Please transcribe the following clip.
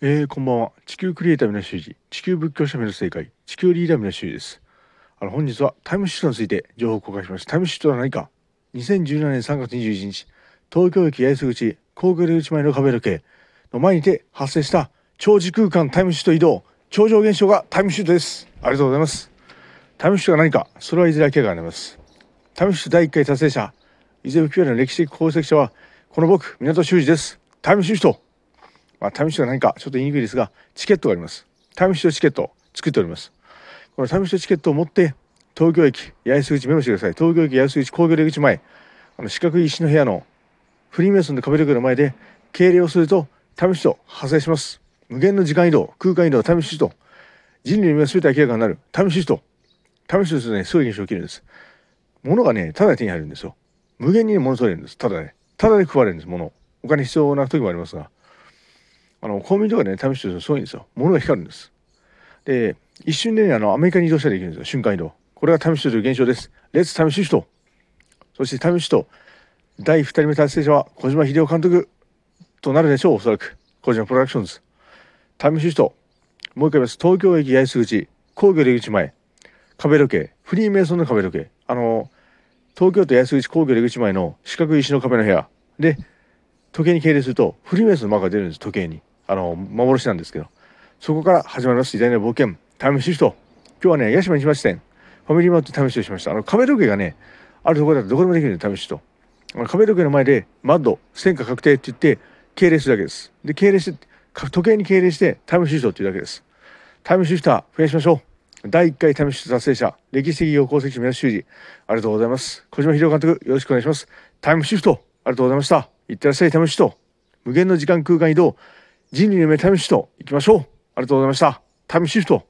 えー、こんばんは。地球クリエイター皆修二、地球仏教者皆正解、地球リーダー皆修二です。あの、本日はタイムシフトについて情報を公開します。タイムシフトは何か ?2017 年3月21日、東京駅八重洲口、高級出口前の壁時計の前にて発生した長時空間タイムシフト移動、超常現象がタイムシフトです。ありがとうございます。タイムシフトが何かそれはいずれ明らかになります。タイムシフト第1回達成者、伊勢吹きの歴史的功績者は、この僕、港修二です。タイムシフトまあ、タイムシフトが何かちょっと言いにくいですが、チケットがあります。タイムシフトチケットを作っております。このタイムシフトチケットを持って、東京駅、八重洲口メモしてください。東京駅八重洲口工業出口前、あの四角い石の部屋のフリーメイソンで壁時計の前で敬礼をするとタイムシフト発生します。無限の時間移動、空間移動、タイムシフト。人類の夢は全て明らかになる。タイムシフト。タイムシフトですね、すごい現象起きるんです。物がね、ただで手に入るんですよ。無限に物取れるんです。ただね。ただで配れるんです、物。お金必要な時もありますが。あのコンビニとかでね試してるとすごいんですよ。物が光るんです。で一瞬でねあのアメリカに移動したらできるんですよ。瞬間移動。これがタイムシフトという現象です。レッツタイムシフトそしてタイムシフト。第2人目達成者は小島秀夫監督。となるでしょうおそらく。小島プロダクションズ。タイムシフト。もう一回言います。東京駅八重洲口。工業出口前。壁時計。フリーメイソンの壁時計。あの東京都八重洲口工業出口前の四角い石の壁の部屋。で時計に敬礼するとフリーメイソンのマークが出るんです時計に。あの幻なんですけど。そこから始まります偉大な冒険タイムシフト。今日はね八島市町店ファミリーマートタイムシフトしました。あの壁時計がねあるところだとどこでもできるんでタイムシフト。壁時計の前でマッド戦果確定って言って敬礼するだけです。で敬礼して時計に敬礼してタイムシフトっていうだけです。タイムシフター増やしましょう。第1回タイムシフト達成者歴史的業功績者宮修二ありがとうございます。小島秀夫監督よろしくお願いします。タイムシフトありがとうございました。いってらっしゃい試しと。無限の時間空間移動。人類の目試しと。行きましょう。ありがとうございました。タイムシフト。